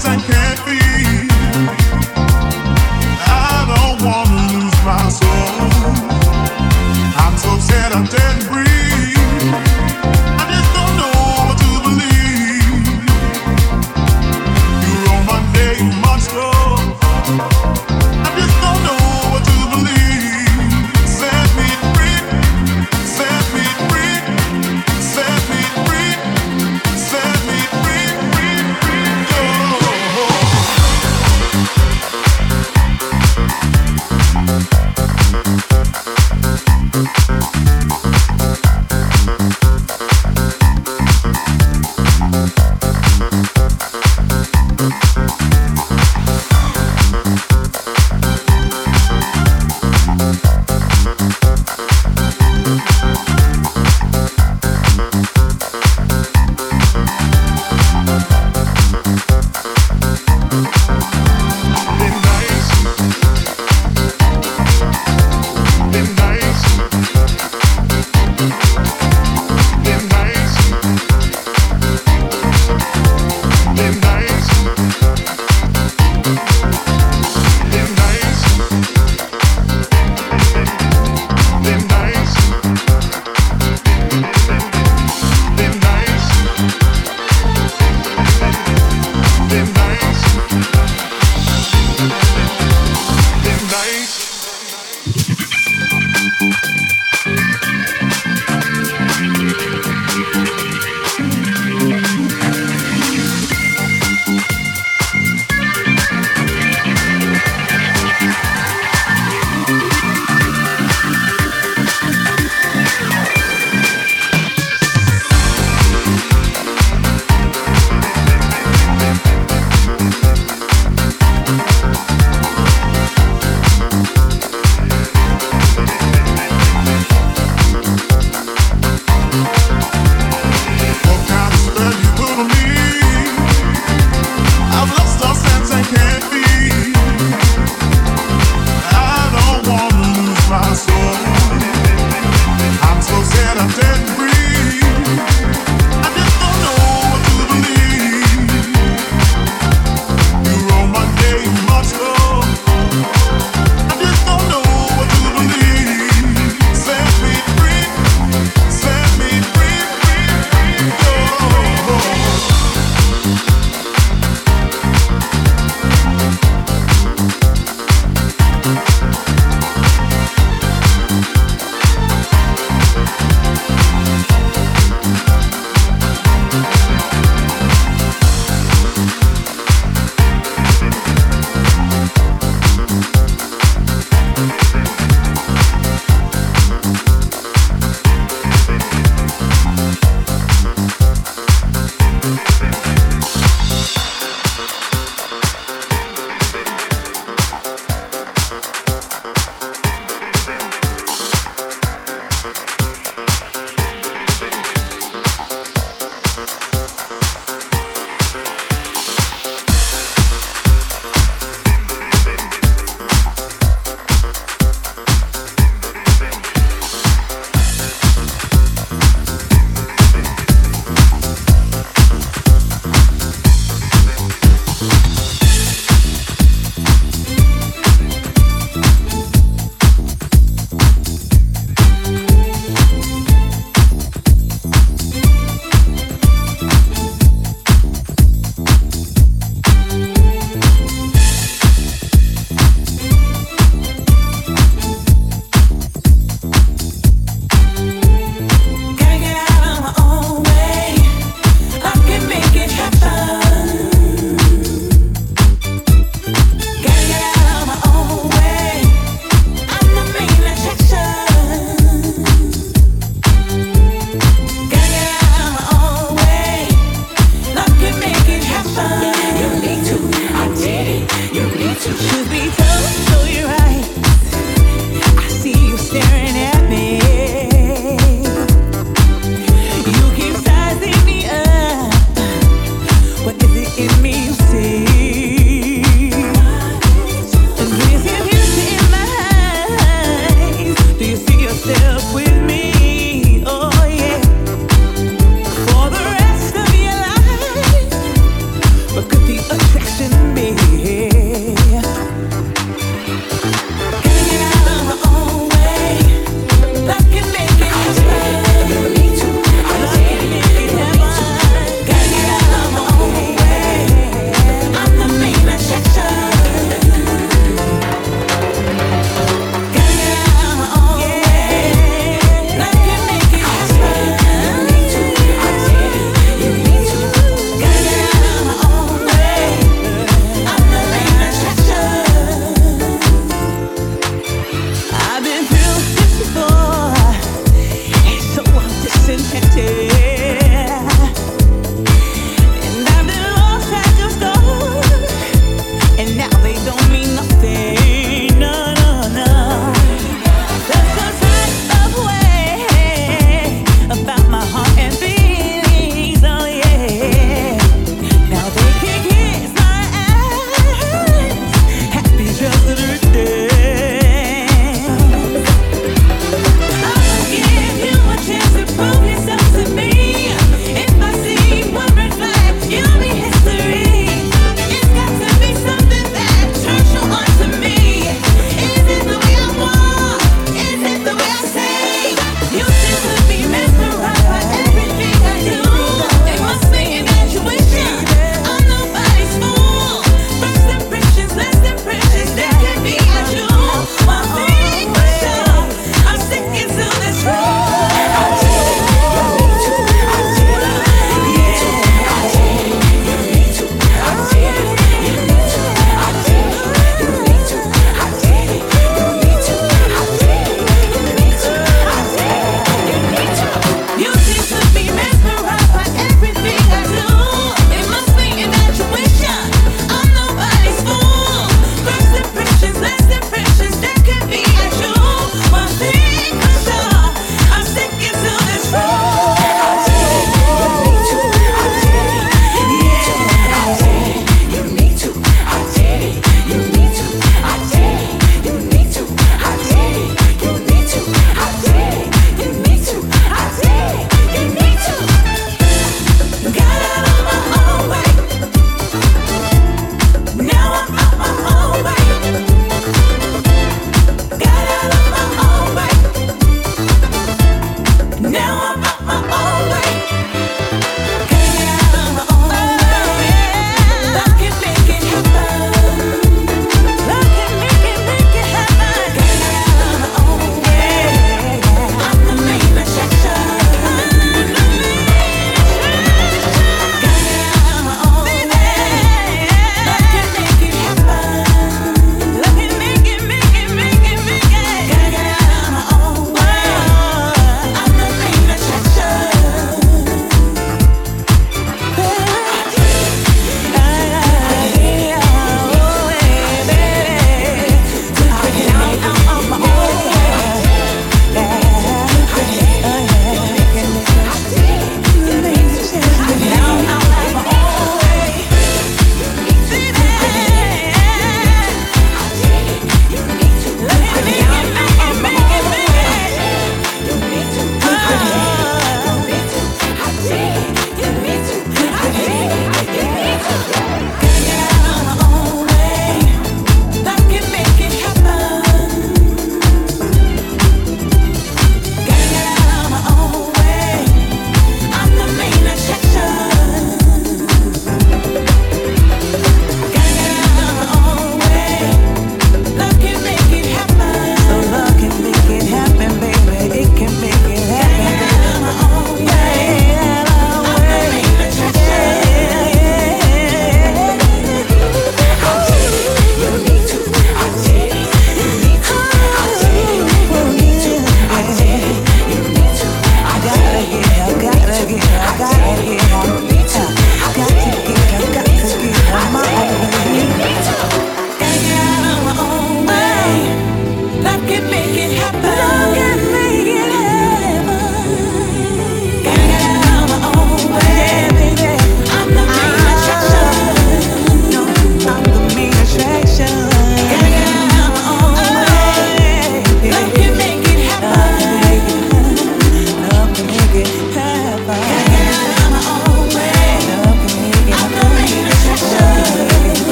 sein können.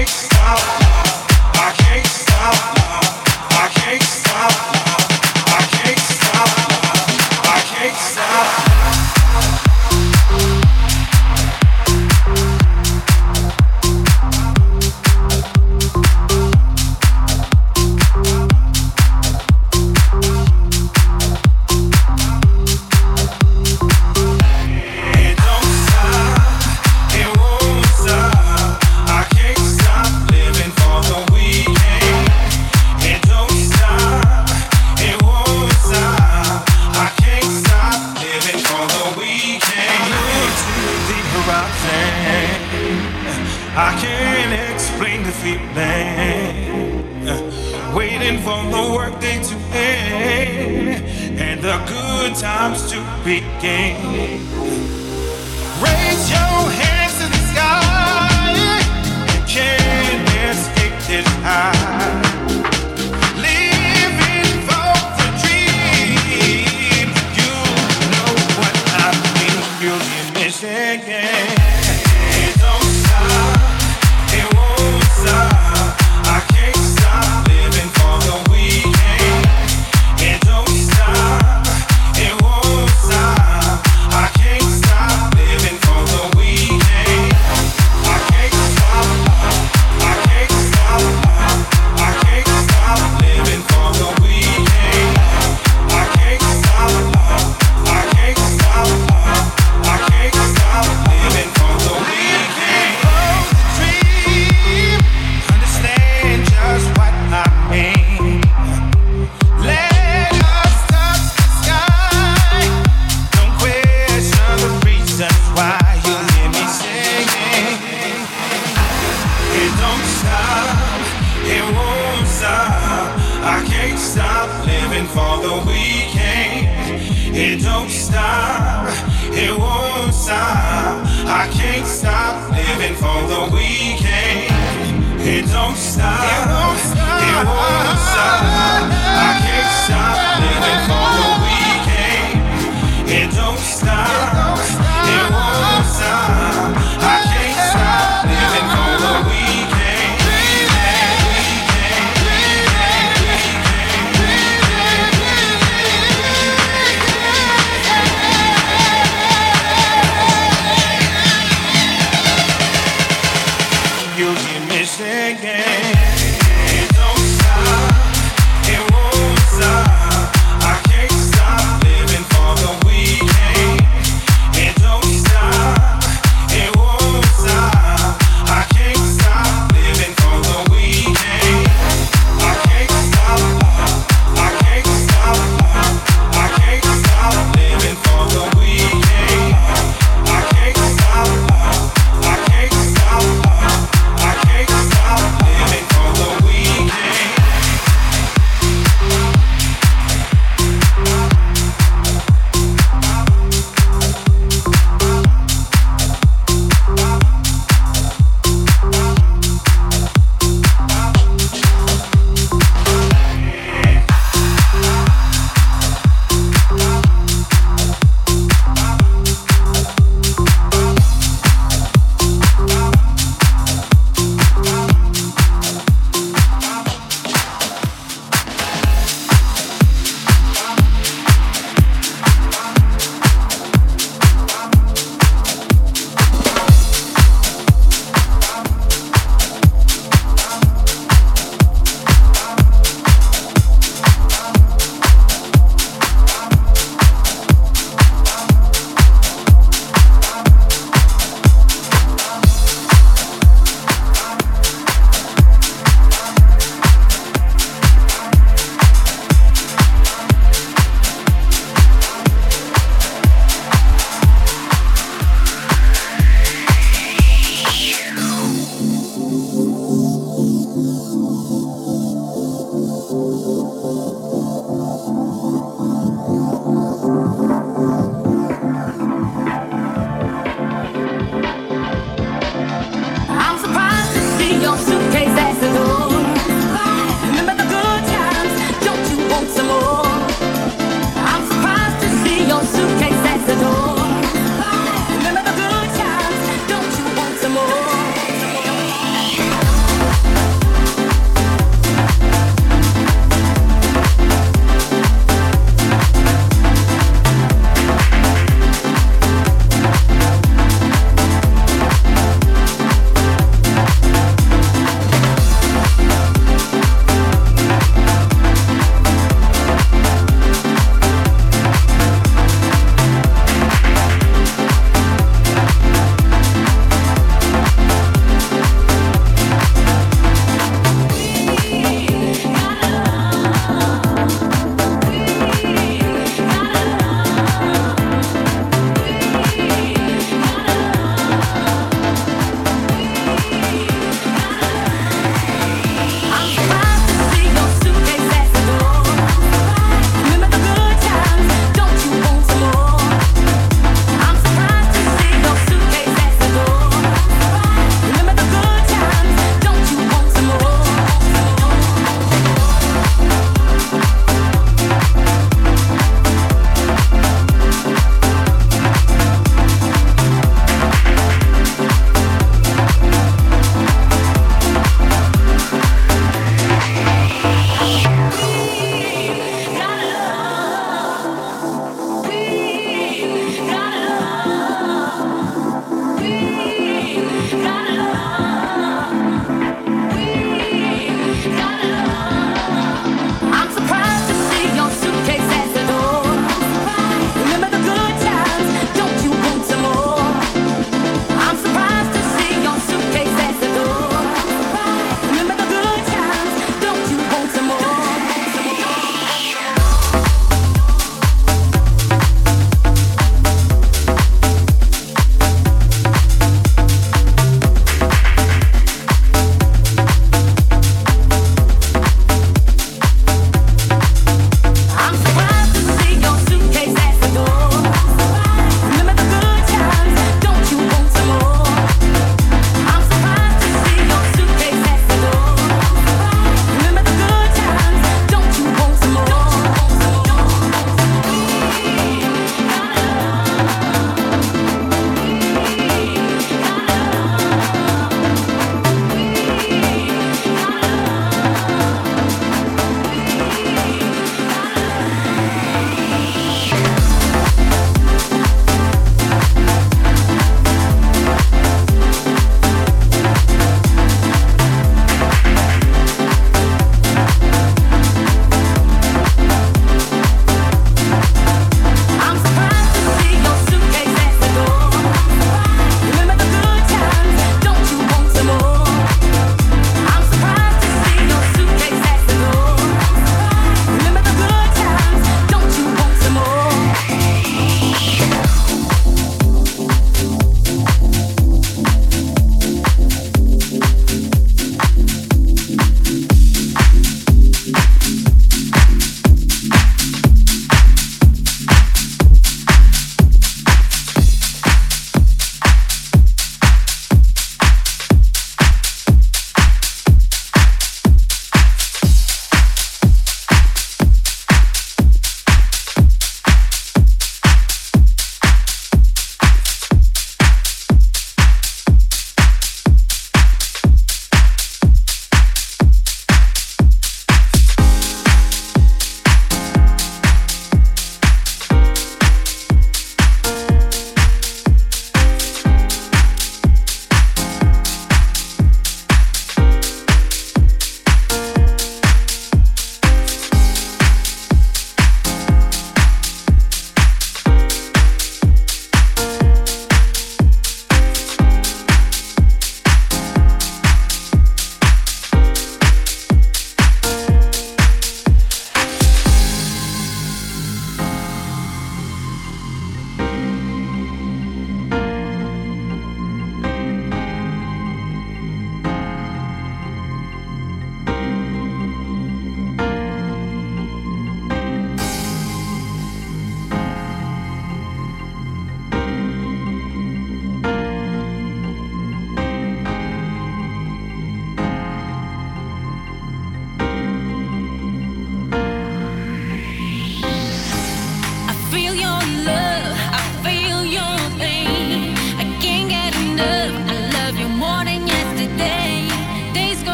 I can't stop. king. it don't stop, it won't stop. I can't stop living for the weekend. It don't stop, it won't stop. It won't stop. I can't stop living for the weekend. It don't stop.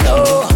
Oh,